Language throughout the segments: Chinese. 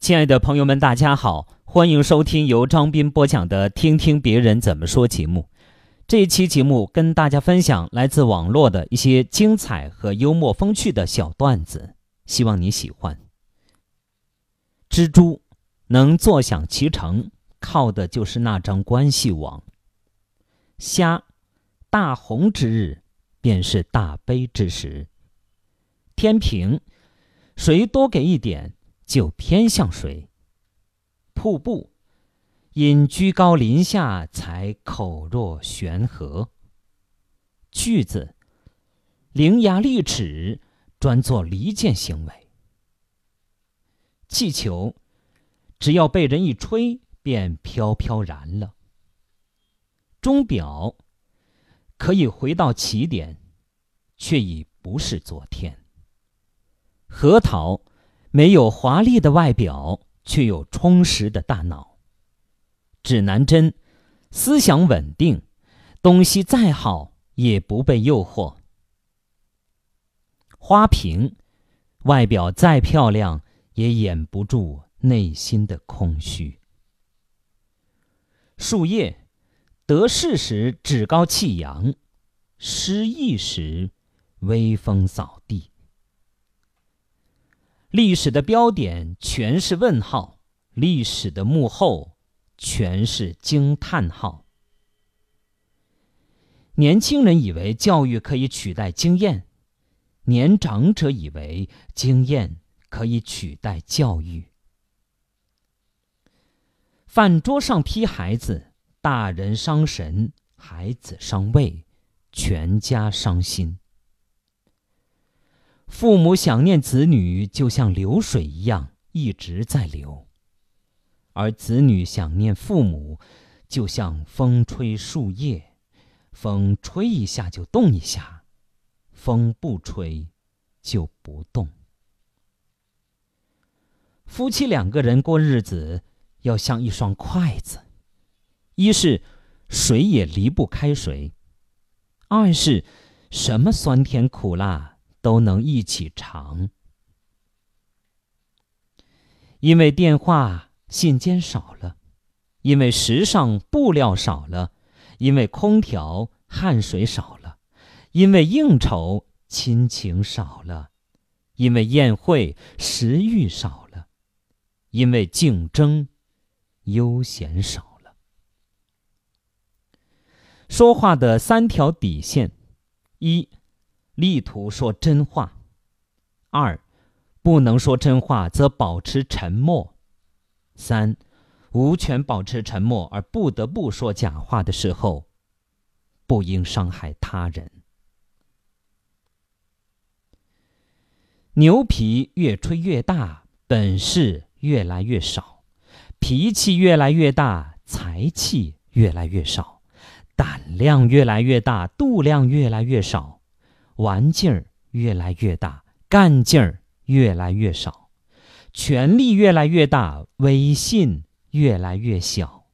亲爱的朋友们，大家好，欢迎收听由张斌播讲的《听听别人怎么说》节目。这一期节目跟大家分享来自网络的一些精彩和幽默风趣的小段子，希望你喜欢。蜘蛛能坐享其成，靠的就是那张关系网。虾，大红之日，便是大悲之时。天平，谁多给一点。就偏向谁。瀑布，因居高临下才口若悬河。锯子，伶牙俐齿，专做离间行为。气球，只要被人一吹，便飘飘然了。钟表，可以回到起点，却已不是昨天。核桃。没有华丽的外表，却有充实的大脑。指南针，思想稳定，东西再好也不被诱惑。花瓶，外表再漂亮也掩不住内心的空虚。树叶，得势时趾高气扬，失意时威风扫地。历史的标点全是问号，历史的幕后全是惊叹号。年轻人以为教育可以取代经验，年长者以为经验可以取代教育。饭桌上批孩子，大人伤神，孩子伤胃，全家伤心。父母想念子女，就像流水一样一直在流；而子女想念父母，就像风吹树叶，风吹一下就动一下，风不吹就不动。夫妻两个人过日子，要像一双筷子，一是谁也离不开谁，二是什么酸甜苦辣。都能一起尝，因为电话信件少了，因为时尚布料少了，因为空调汗水少了，因为应酬亲情少了，因为宴会食欲少了，因为竞争悠闲少了。说话的三条底线：一。力图说真话。二，不能说真话则保持沉默。三，无权保持沉默而不得不说假话的时候，不应伤害他人。牛皮越吹越大，本事越来越少；脾气越来越大，财气越来越少；胆量越来越大，度量越来越少。玩劲儿越来越大，干劲儿越来越少；权力越来越大，威信越来越小；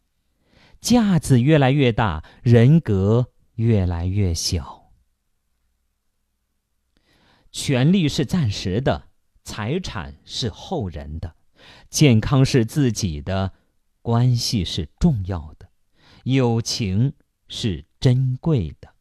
架子越来越大，人格越来越小。权力是暂时的，财产是后人的，健康是自己的，关系是重要的，友情是珍贵的。